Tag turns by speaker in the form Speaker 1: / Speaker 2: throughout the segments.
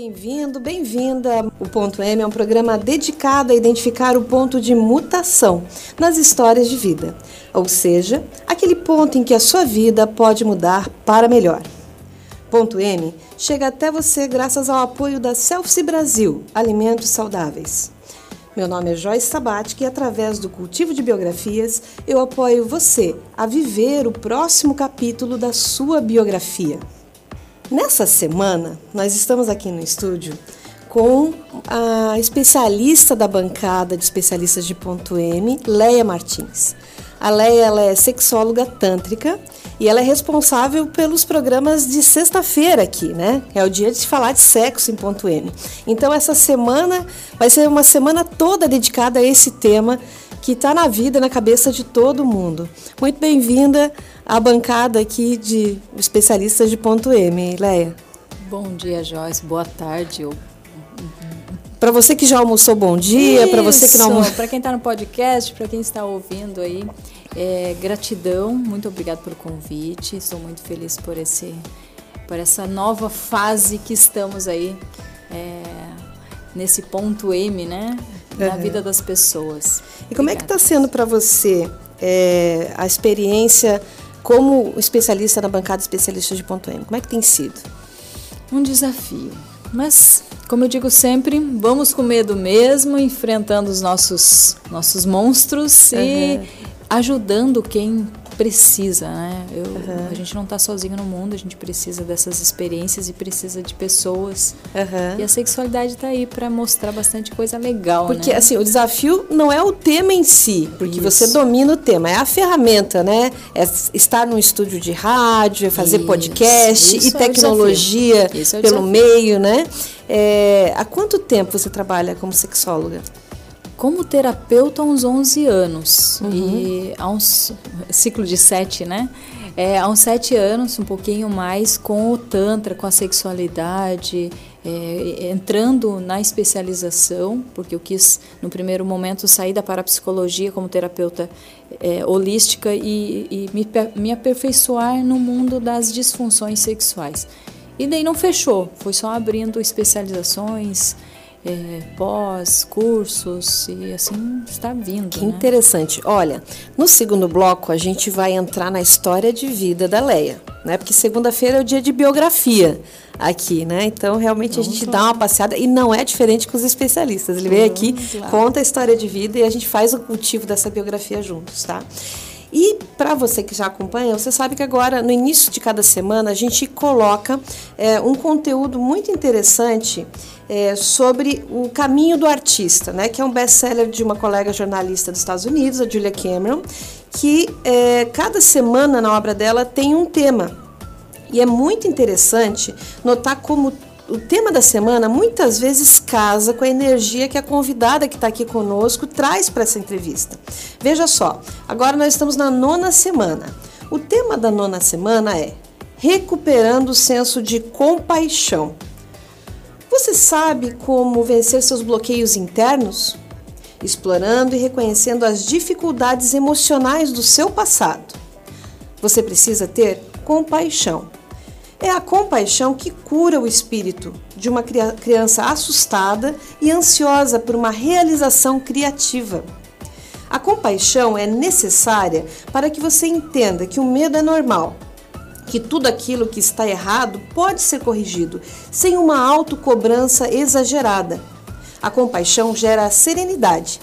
Speaker 1: Bem-vindo, bem-vinda. O Ponto M é um programa dedicado a identificar o ponto de mutação nas histórias de vida, ou seja, aquele ponto em que a sua vida pode mudar para melhor. Ponto M chega até você graças ao apoio da Selfie Brasil, Alimentos Saudáveis. Meu nome é Joyce Sabatic e através do cultivo de biografias eu apoio você a viver o próximo capítulo da sua biografia. Nessa semana, nós estamos aqui no estúdio com a especialista da bancada de especialistas de ponto M, Leia Martins. A Leia ela é sexóloga tântrica e ela é responsável pelos programas de sexta-feira aqui, né? É o dia de falar de sexo em ponto M. Então essa semana vai ser uma semana toda dedicada a esse tema que está na vida, na cabeça de todo mundo. Muito bem-vinda à bancada aqui de especialistas de ponto M, Leia.
Speaker 2: Bom dia, Joyce. Boa tarde. Eu...
Speaker 1: Para você que já almoçou, bom dia. Para você que não almoçou.
Speaker 2: Para quem está no podcast, para quem está ouvindo aí, é, gratidão. Muito obrigada pelo convite. Estou muito feliz por esse, por essa nova fase que estamos aí é, nesse ponto M, né? Na uhum. vida das pessoas.
Speaker 1: E como Obrigada. é que está sendo para você é, a experiência como especialista na bancada especialista de ponto M? Como é que tem sido?
Speaker 2: Um desafio. Mas, como eu digo sempre, vamos com medo mesmo, enfrentando os nossos, nossos monstros uhum. e ajudando quem precisa, né? Eu, uhum. A gente não está sozinho no mundo, a gente precisa dessas experiências e precisa de pessoas. Uhum. E a sexualidade está aí para mostrar bastante coisa legal,
Speaker 1: Porque,
Speaker 2: né?
Speaker 1: assim, o desafio não é o tema em si, porque Isso. você domina o tema, é a ferramenta, né? É estar num estúdio de rádio, é fazer Isso. podcast Isso e é tecnologia é pelo meio, né? É, há quanto tempo você trabalha como sexóloga?
Speaker 2: Como terapeuta há uns 11 anos uhum. e há uns ciclo de sete, né? É, há uns sete anos, um pouquinho mais, com o tantra, com a sexualidade, é, entrando na especialização, porque eu quis, no primeiro momento, sair da parapsicologia como terapeuta é, holística e, e me, me aperfeiçoar no mundo das disfunções sexuais. E daí não fechou, foi só abrindo especializações, é, pós, cursos e assim está vindo.
Speaker 1: Que
Speaker 2: né?
Speaker 1: interessante. Olha, no segundo bloco a gente vai entrar na história de vida da Leia, né? Porque segunda-feira é o dia de biografia aqui, né? Então realmente Vamos a gente lá. dá uma passeada e não é diferente com os especialistas. Ele vem aqui, lá. conta a história de vida e a gente faz o cultivo dessa biografia juntos, tá? E para você que já acompanha, você sabe que agora, no início de cada semana, a gente coloca é, um conteúdo muito interessante é, sobre o caminho do artista, né, que é um best-seller de uma colega jornalista dos Estados Unidos, a Julia Cameron, que é, cada semana na obra dela tem um tema. E é muito interessante notar como o tema da semana muitas vezes casa com a energia que a convidada que está aqui conosco traz para essa entrevista. Veja só, agora nós estamos na nona semana. O tema da nona semana é Recuperando o senso de compaixão. Você sabe como vencer seus bloqueios internos? Explorando e reconhecendo as dificuldades emocionais do seu passado. Você precisa ter compaixão. É a compaixão que cura o espírito de uma criança assustada e ansiosa por uma realização criativa. A compaixão é necessária para que você entenda que o medo é normal que tudo aquilo que está errado pode ser corrigido sem uma autocobrança exagerada. A compaixão gera serenidade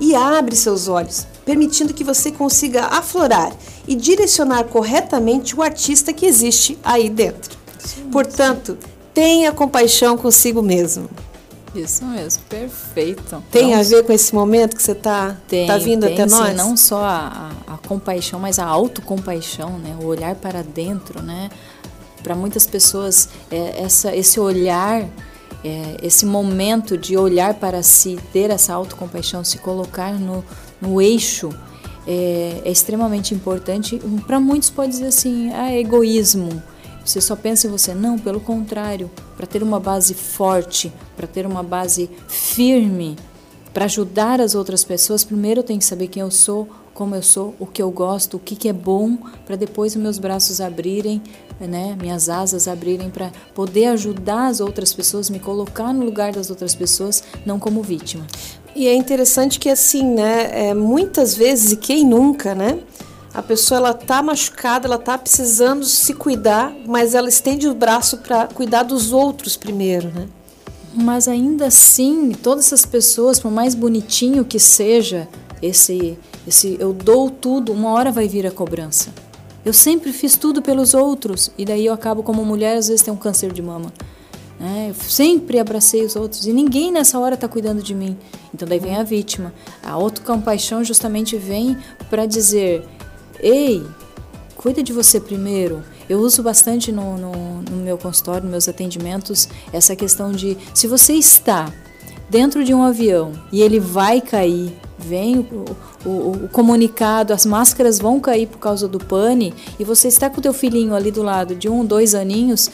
Speaker 1: e abre seus olhos, permitindo que você consiga aflorar e direcionar corretamente o artista que existe aí dentro. Sim, Portanto, tenha compaixão consigo mesmo.
Speaker 2: Isso mesmo, perfeito.
Speaker 1: Tem a ver com esse momento que você está tá vindo
Speaker 2: tem,
Speaker 1: até
Speaker 2: sim,
Speaker 1: nós?
Speaker 2: Não só a, a, compaixão, mas a autocompaixão, né? o olhar para dentro. Né? Para muitas pessoas, é, essa, esse olhar, é, esse momento de olhar para si, ter essa autocompaixão, se colocar no, no eixo, é, é extremamente importante. Para muitos pode dizer assim, ah, egoísmo você só pensa em você. Não, pelo contrário, para ter uma base forte, para ter uma base firme, para ajudar as outras pessoas, primeiro eu tenho que saber quem eu sou, como eu sou, o que eu gosto, o que, que é bom, para depois os meus braços abrirem, né, minhas asas abrirem para poder ajudar as outras pessoas, me colocar no lugar das outras pessoas, não como vítima.
Speaker 1: E é interessante que assim, né, é, muitas vezes, e quem nunca, né, a pessoa ela tá machucada, ela tá precisando se cuidar, mas ela estende o braço para cuidar dos outros primeiro, né?
Speaker 2: Mas ainda assim, todas essas pessoas, por mais bonitinho que seja esse esse eu dou tudo, uma hora vai vir a cobrança. Eu sempre fiz tudo pelos outros e daí eu acabo como mulher às vezes tem um câncer de mama. Né? Eu sempre abracei os outros e ninguém nessa hora está cuidando de mim. Então daí vem a vítima. A autocompaixão justamente vem para dizer: ei, cuida de você primeiro. Eu uso bastante no, no, no meu consultório, nos meus atendimentos, essa questão de se você está dentro de um avião e ele vai cair, vem o, o, o, comunicado, as máscaras vão cair por causa do pane e você está com o teu filhinho ali do lado de um, dois aninhos,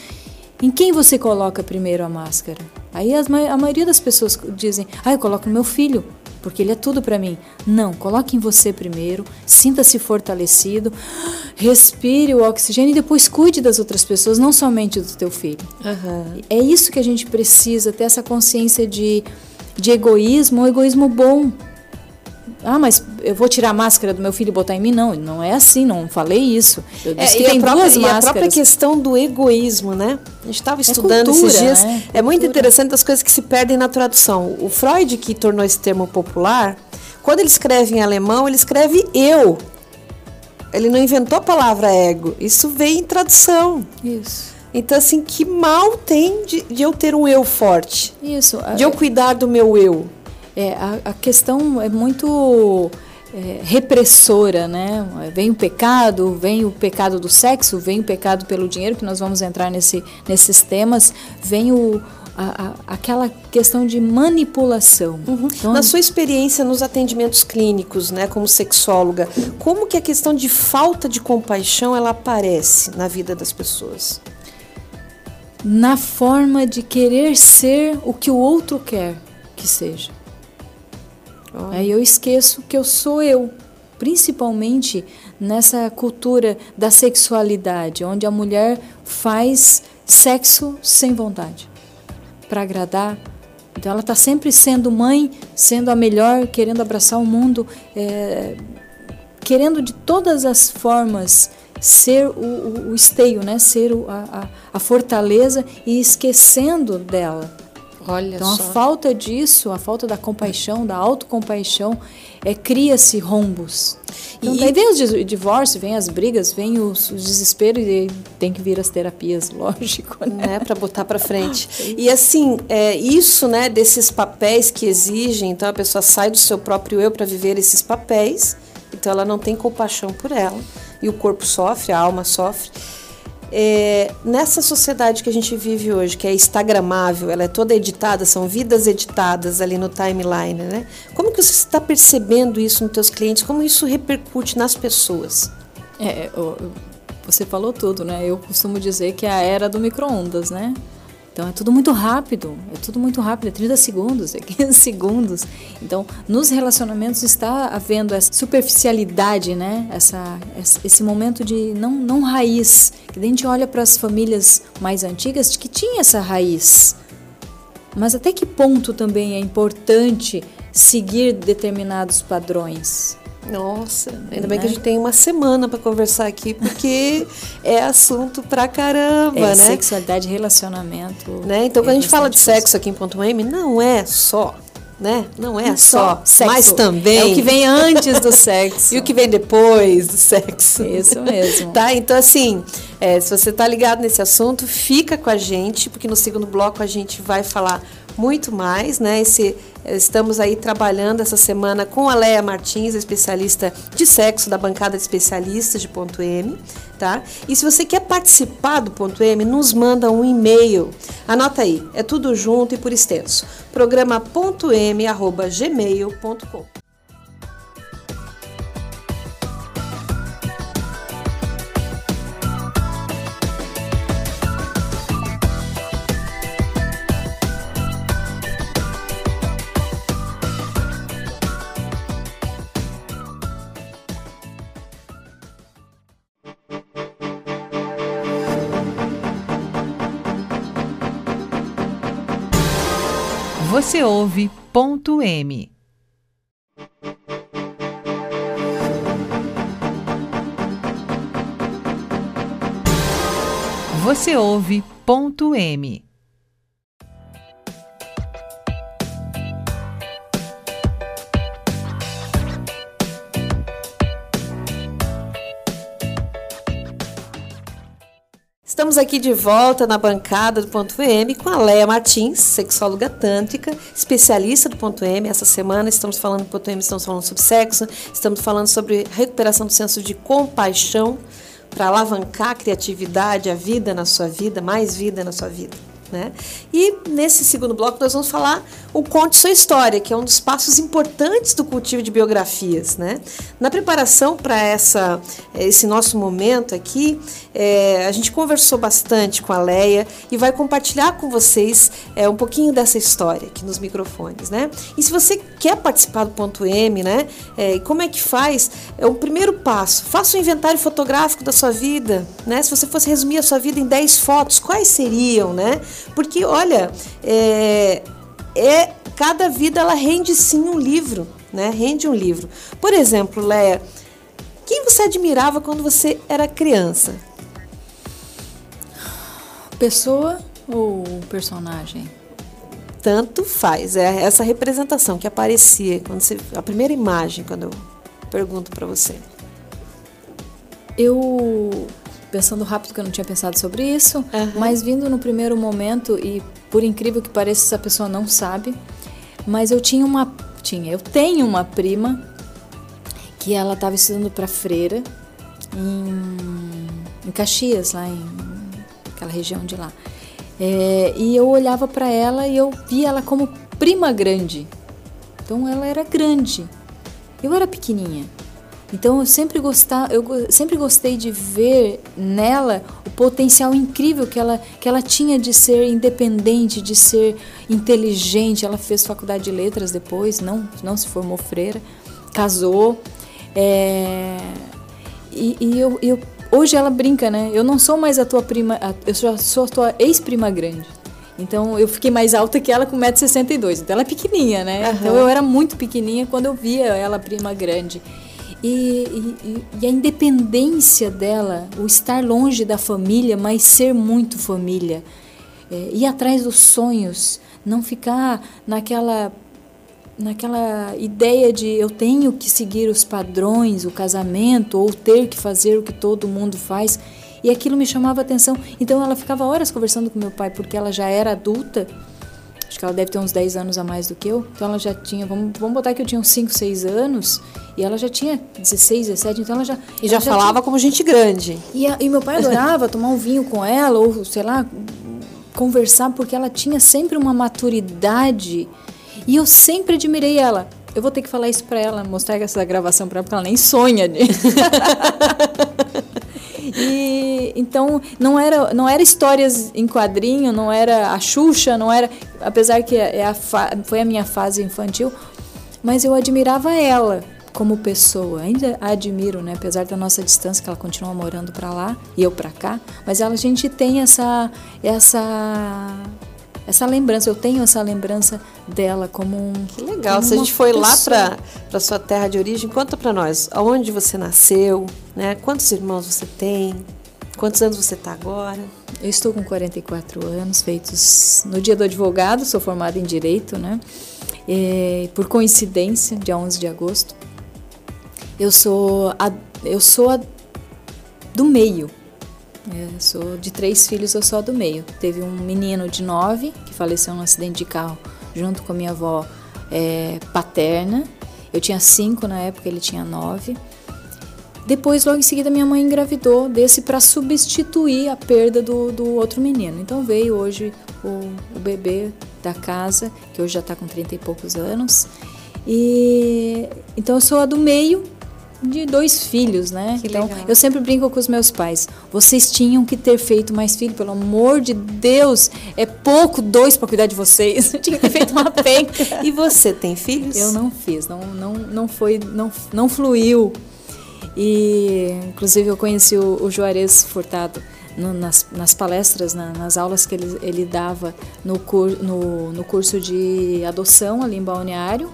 Speaker 2: em quem você coloca primeiro a máscara? Aí as, a maioria das pessoas dizem, ah, eu coloco no meu filho, porque ele é tudo para mim. Não, coloque em você primeiro, sinta-se fortalecido, respire o oxigênio e depois cuide das outras pessoas, não somente do teu filho. Uhum. É isso que a gente precisa, ter essa consciência de, de egoísmo, um egoísmo bom. Ah, mas eu vou tirar a máscara do meu filho e botar em mim? Não, não é assim, não falei isso. Eu disse é, que tem própria, duas máscaras.
Speaker 1: E a própria questão do egoísmo, né? A gente estava é estudando é cultura, esses dias. Né? É muito interessante as coisas que se perdem na tradução. O Freud, que tornou esse termo popular, quando ele escreve em alemão, ele escreve eu. Ele não inventou a palavra ego. Isso vem em tradução.
Speaker 2: Isso.
Speaker 1: Então, assim, que mal tem de, de eu ter um eu forte?
Speaker 2: Isso.
Speaker 1: De eu cuidar do meu eu.
Speaker 2: É, a, a questão é muito é, repressora, né? Vem o pecado, vem o pecado do sexo, vem o pecado pelo dinheiro, que nós vamos entrar nesse, nesses temas, vem o, a, a, aquela questão de manipulação.
Speaker 1: Uhum. Então, Na sua experiência nos atendimentos clínicos, né, como sexóloga, como que a questão de falta de compaixão ela aparece na vida das pessoas?
Speaker 2: Na forma de querer ser o que o outro quer que seja. Aí eu esqueço que eu sou eu, principalmente nessa cultura da sexualidade, onde a mulher faz sexo sem vontade, para agradar. Então ela está sempre sendo mãe, sendo a melhor, querendo abraçar o mundo, é, querendo de todas as formas ser o, o, o esteio, né? ser o, a, a fortaleza e esquecendo dela.
Speaker 1: Olha
Speaker 2: então
Speaker 1: só.
Speaker 2: a falta disso, a falta da compaixão, da autocompaixão, é cria-se rombos. Então e... daí vem os divórcios, vem as brigas, vem os, os desesperos e tem que vir as terapias, lógico, né?
Speaker 1: É, para botar para frente. e assim, é, isso, né, desses papéis que exigem, então a pessoa sai do seu próprio eu para viver esses papéis, então ela não tem compaixão por ela e o corpo sofre, a alma sofre. É, nessa sociedade que a gente vive hoje, que é instagramável, ela é toda editada, são vidas editadas ali no timeline, né? Como que você está percebendo isso nos teus clientes? Como isso repercute nas pessoas?
Speaker 2: É, você falou tudo, né? Eu costumo dizer que é a era do micro-ondas, né? Então é tudo muito rápido, é tudo muito rápido, é 30 segundos, é 15 segundos. Então, nos relacionamentos está havendo essa superficialidade, né? Essa, esse momento de não, não raiz. Que a gente olha para as famílias mais antigas que tinha essa raiz. Mas até que ponto também é importante seguir determinados padrões?
Speaker 1: Nossa, ainda bem que a gente tem uma semana para conversar aqui, porque é assunto pra caramba, é, né?
Speaker 2: Sexualidade, relacionamento.
Speaker 1: Né? Então, quando a gente fala de sexo aqui em Ponto M, não é só né? Não é só, só mas também. É
Speaker 2: o que vem antes do sexo.
Speaker 1: e o que vem depois do sexo.
Speaker 2: Isso mesmo.
Speaker 1: tá? Então, assim, é, se você tá ligado nesse assunto, fica com a gente, porque no segundo bloco a gente vai falar muito mais, né? Esse, estamos aí trabalhando essa semana com a Leia Martins, especialista de sexo da bancada de especialistas de ponto M, tá? E se você quer participar do ponto M, nos manda um e-mail. Anota aí, é tudo junto e por extenso. programa.m@gmail.com.
Speaker 3: Você ouve ponto M. Você ouve
Speaker 1: Estamos aqui de volta na bancada do Ponto M com a Leia Martins, sexóloga tântrica, especialista do Ponto M. Essa semana estamos falando do Ponto M, estamos falando sobre sexo, estamos falando sobre recuperação do senso de compaixão para alavancar a criatividade, a vida na sua vida, mais vida na sua vida. Né? E nesse segundo bloco nós vamos falar o Conte Sua História, que é um dos passos importantes do cultivo de biografias. Né? Na preparação para esse nosso momento aqui, é, a gente conversou bastante com a Leia e vai compartilhar com vocês é, um pouquinho dessa história aqui nos microfones. Né? E se você quer participar do ponto M, né? É, como é que faz? É o primeiro passo. Faça um inventário fotográfico da sua vida. Né? Se você fosse resumir a sua vida em 10 fotos, quais seriam? Né? Porque, olha, é, é cada vida ela rende sim um livro, né? Rende um livro. Por exemplo, Leia, quem você admirava quando você era criança?
Speaker 2: Pessoa ou personagem?
Speaker 1: Tanto faz, é essa representação que aparecia quando você, a primeira imagem quando eu pergunto para você.
Speaker 2: Eu pensando rápido que eu não tinha pensado sobre isso, uhum. mas vindo no primeiro momento e por incrível que pareça essa pessoa não sabe, mas eu tinha uma tinha, eu tenho uma prima que ela estava estudando para freira em, em Caxias, lá em aquela região de lá. É, e eu olhava para ela e eu via ela como prima grande. Então ela era grande. Eu era pequenininha. Então eu sempre, gostar, eu sempre gostei de ver nela o potencial incrível que ela, que ela tinha de ser independente, de ser inteligente. Ela fez faculdade de letras depois, não, não se formou freira, casou. É, e, e eu, eu, hoje ela brinca, né? Eu não sou mais a tua prima, eu sou, sou a tua ex-prima grande. Então eu fiquei mais alta que ela com 1,62m. Então ela é pequenininha, né? Uhum. Então eu era muito pequenininha quando eu via ela prima grande. E, e, e, a independência dela, o estar longe da família, mas ser muito família, é, ir atrás dos sonhos, não ficar naquela naquela ideia de eu tenho que seguir os padrões, o casamento ou ter que fazer o que todo mundo faz. E aquilo me chamava atenção. Então ela ficava horas conversando com meu pai porque ela já era adulta Acho que ela deve ter uns 10 anos a mais do que eu. Então ela já tinha, vamos, vamos botar que eu tinha uns 5, 6 anos. E ela já tinha 16, 17, então ela já.
Speaker 1: E já,
Speaker 2: já
Speaker 1: falava tinha... como gente grande.
Speaker 2: E, a, e meu pai adorava tomar um vinho com ela, ou sei lá, conversar, porque ela tinha sempre uma maturidade. E eu sempre admirei ela. Eu vou ter que falar isso pra ela, mostrar essa gravação pra ela, porque ela nem sonha. De... E então não era não era histórias em quadrinho, não era a Xuxa, não era, apesar que é a foi a minha fase infantil, mas eu admirava ela como pessoa. Ainda a admiro, né? Apesar da nossa distância, que ela continua morando para lá e eu para cá, mas ela, a gente tem essa essa essa lembrança, eu tenho essa lembrança dela como um.
Speaker 1: Que legal. Se a gente foi pessoa. lá para sua terra de origem, conta para nós aonde você nasceu, né? Quantos irmãos você tem? Quantos anos você está agora?
Speaker 2: Eu estou com 44 anos, feitos no dia do advogado, sou formada em Direito, né? E, por coincidência, dia 11 de agosto. Eu sou a, eu sou a do meio, eu sou de três filhos, eu sou do meio. Teve um menino de nove que faleceu num acidente de carro junto com a minha avó é, paterna. Eu tinha cinco na época, ele tinha nove. Depois, logo em seguida, minha mãe engravidou desse para substituir a perda do, do outro menino. Então veio hoje o, o bebê da casa, que hoje já está com 30 e poucos anos. E então eu sou a do meio de dois filhos, né?
Speaker 1: Que
Speaker 2: então,
Speaker 1: legal.
Speaker 2: eu sempre brinco com os meus pais. Vocês tinham que ter feito mais filhos, pelo amor de Deus. É pouco dois para cuidar de vocês. Tinha que ter feito uma penca.
Speaker 1: e você tem filhos?
Speaker 2: Eu não fiz, não não não foi, não não fluiu. E inclusive eu conheci o, o Juarez Furtado no, nas, nas, palestras, na, nas aulas que ele, ele dava no, cur, no, no curso de adoção ali em Balneário,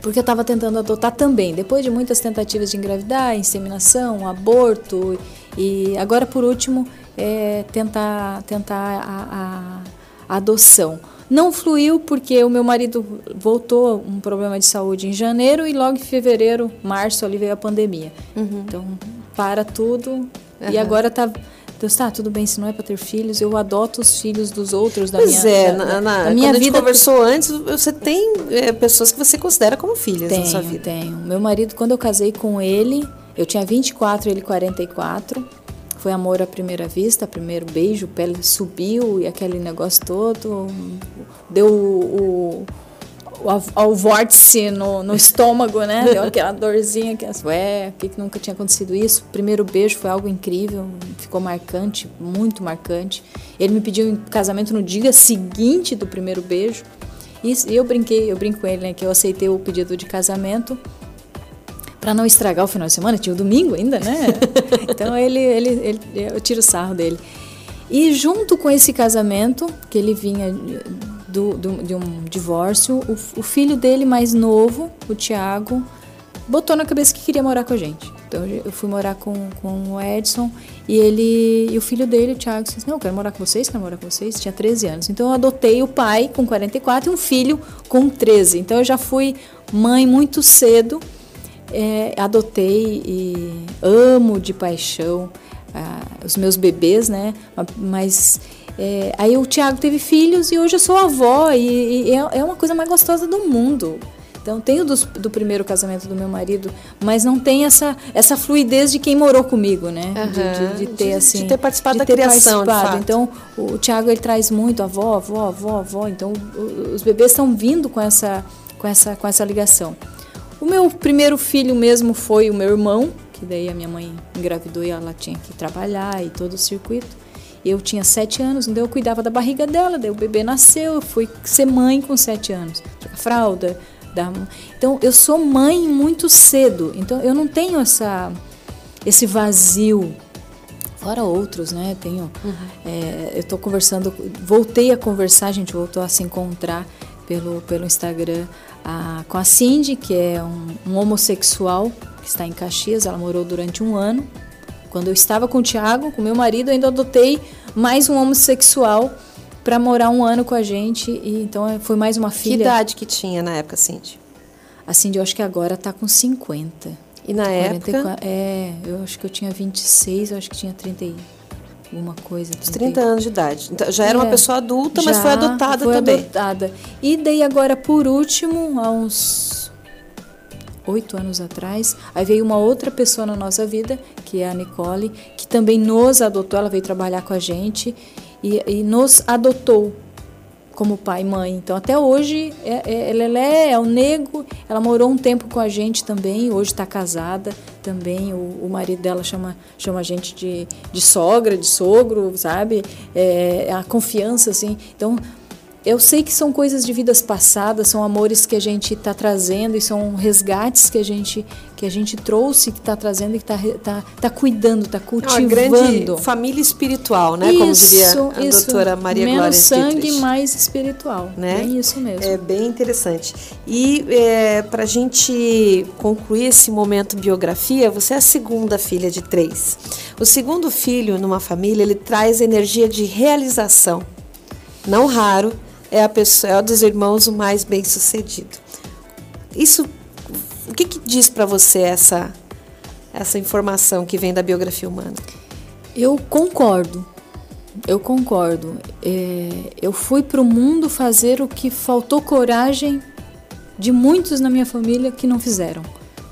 Speaker 2: porque eu estava tentando adotar também, depois de muitas tentativas de engravidar, inseminação, aborto e agora por último é, tentar tentar a, a, a adoção. Não fluiu porque o meu marido voltou um problema de saúde em janeiro e logo em fevereiro, março ali veio a pandemia. Uhum. Então para tudo uhum. e agora está Deus, tá, tudo bem, se não é para ter filhos, eu adoto os filhos dos outros da
Speaker 1: pois
Speaker 2: minha
Speaker 1: é, da, na, na, da minha quando vida. a gente conversou antes, você tem é, pessoas que você considera como filhas
Speaker 2: tenho,
Speaker 1: na sua vida.
Speaker 2: Tenho, Meu marido, quando eu casei com ele, eu tinha 24, ele 44. Foi amor à primeira vista, primeiro beijo, pele subiu e aquele negócio todo. Deu o, ao, ao vórtice no, no estômago, né? Deu aquela dorzinha que, ué, que, que nunca tinha acontecido isso. O primeiro beijo foi algo incrível, ficou marcante, muito marcante. Ele me pediu em casamento no dia seguinte do primeiro beijo. E eu brinquei, eu brinco com ele, né, que eu aceitei o pedido de casamento para não estragar o final de semana, tinha o domingo ainda, né? Então ele, ele, ele, eu tiro o sarro dele. E junto com esse casamento, que ele vinha do, do, de um divórcio, o, o, filho dele mais novo, o Tiago, botou na cabeça que queria morar com a gente. Então eu fui morar com, com o Edson e ele e o filho dele, o Thiago, disse: Não, eu quero morar com vocês, quero morar com vocês. Tinha 13 anos. Então eu adotei o pai com 44 e um filho com 13. Então eu já fui mãe muito cedo. É, adotei e amo de paixão ah, os meus bebês, né? Mas é, aí o Tiago teve filhos e hoje eu sou avó e, e é, é, uma coisa mais gostosa do mundo. Então tenho do, do, primeiro casamento do meu marido, mas não tem essa, essa fluidez de quem morou comigo, né?
Speaker 1: Uhum.
Speaker 2: De, de, de, ter assim,
Speaker 1: de ter participado da ter criação.
Speaker 2: Então o Tiago ele traz muito avó, avó, avó, avó. Então os bebês estão vindo com essa, com essa, com essa ligação. O meu primeiro filho mesmo foi o meu irmão, que daí a minha mãe engravidou e ela tinha que trabalhar e todo o circuito. Eu tinha sete anos, então eu cuidava da barriga dela, daí o bebê nasceu, eu fui ser mãe com sete anos. Fralda. Da... Então eu sou mãe muito cedo, então eu não tenho essa, esse vazio. Fora outros, né? Tenho. Uhum. É, eu estou conversando, voltei a conversar, a gente voltou a se encontrar pelo, pelo Instagram a, com a Cindy, que é um, um homossexual que está em Caxias, ela morou durante um ano quando eu estava com o Thiago, com meu marido, eu ainda adotei mais um homossexual para morar um ano com a gente. E então é, foi mais uma filha.
Speaker 1: Que idade que tinha na época, Cindy?
Speaker 2: A Cindy, eu acho que agora está com 50.
Speaker 1: E na 44, época?
Speaker 2: É, eu acho que eu tinha 26, eu acho que tinha 30 alguma coisa. 30,
Speaker 1: 30 anos de idade. Então, já era é, uma pessoa adulta, mas foi adotada
Speaker 2: foi
Speaker 1: também.
Speaker 2: adotada. E daí agora, por último, há uns oito anos atrás. Aí veio uma outra pessoa na nossa vida, que é a Nicole, que também nos adotou, ela veio trabalhar com a gente e, e nos adotou como pai e mãe. Então, até hoje, é, é, ela é, é o nego, ela morou um tempo com a gente também, hoje está casada também. O, o, marido dela chama, chama a gente de, de sogra, de sogro, sabe? É, a confiança, assim. Então, eu sei que são coisas de vidas passadas, são amores que a gente está trazendo e são resgates que a gente que a gente trouxe, que está trazendo e que está tá, tá cuidando, está cultivando.
Speaker 1: É uma grande família espiritual, né? Isso, Como diria a isso. doutora Maria
Speaker 2: Menos
Speaker 1: Glória
Speaker 2: sangue,
Speaker 1: Dietrich.
Speaker 2: mais espiritual. Né? É isso mesmo.
Speaker 1: É bem interessante. E é, para a gente concluir esse momento biografia, você é a segunda filha de três. O segundo filho numa família, ele traz energia de realização. Não raro, é a pessoa, é dos irmãos o mais bem sucedido. Isso, o que, que diz para você essa essa informação que vem da biografia humana?
Speaker 2: Eu concordo. Eu concordo. É, eu fui para o mundo fazer o que faltou coragem de muitos na minha família que não fizeram.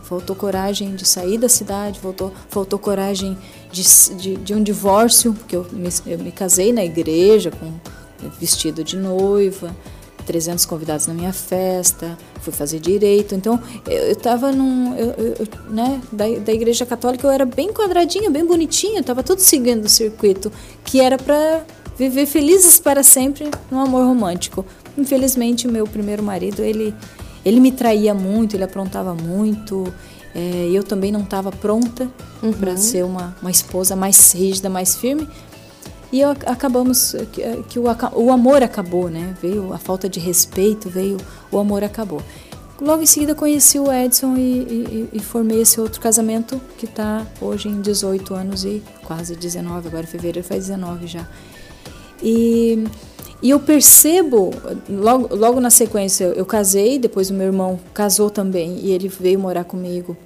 Speaker 2: Faltou coragem de sair da cidade, faltou, faltou coragem de, de, de um divórcio, porque eu me, eu me casei na igreja com vestido de noiva, 300 convidados na minha festa, fui fazer direito. Então, eu estava num. Eu, eu, né, da, da Igreja Católica, eu era bem quadradinha, bem bonitinha, estava tudo seguindo o circuito, que era para viver felizes para sempre no amor romântico. Infelizmente, o meu primeiro marido, ele, ele me traía muito, ele aprontava muito, É, eu também não estava pronta uhum. para ser uma, uma esposa mais rígida, mais firme. E acabamos que, que o, o amor acabou, né? Veio a falta de respeito, veio o amor acabou. Logo em seguida conheci o Edson e, e, e formei esse outro casamento que está hoje em 18 anos e quase 19, agora em fevereiro faz 19 já. E, e eu percebo, logo, logo na sequência, eu casei, depois o meu irmão casou também e ele veio morar comigo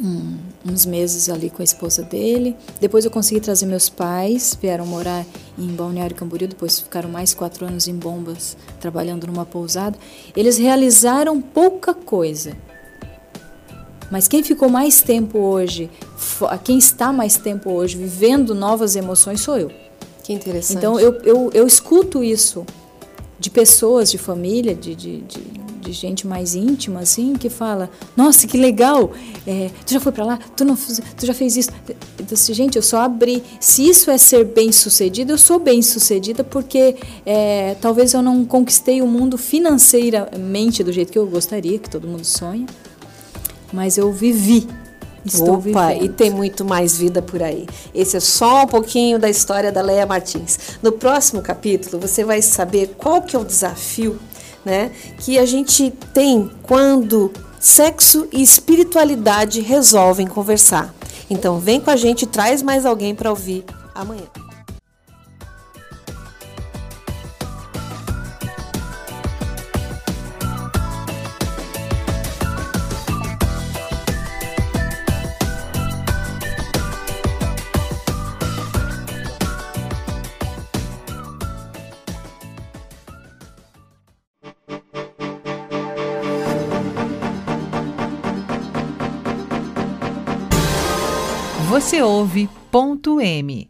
Speaker 2: um, uns meses ali com a esposa dele. Depois eu consegui trazer meus pais, vieram morar em Balneário Camboriú, depois ficaram mais quatro anos em Bombas, trabalhando numa pousada. Eles realizaram pouca coisa. Mas quem ficou mais tempo hoje, quem está mais tempo hoje vivendo novas emoções sou eu.
Speaker 1: Que interessante.
Speaker 2: Então eu, eu, eu escuto isso de pessoas, de família, de, de, de de gente mais íntima, assim, que fala: Nossa, que legal! É, tu já foi para lá? Tu, não, tu já fez isso? Então, assim, gente, eu só abri. Se isso é ser bem sucedida, eu sou bem sucedida porque é, talvez eu não conquistei o mundo financeiramente do jeito que eu gostaria, que todo mundo sonha, mas eu vivi
Speaker 1: Estou Opa, vivendo. e tem muito mais vida por aí. Esse é só um pouquinho da história da Leia Martins. No próximo capítulo, você vai saber qual que é o desafio né, que a gente tem quando sexo e espiritualidade resolvem conversar. Então vem com a gente, traz mais alguém para ouvir amanhã.
Speaker 3: Você ouve ponto M.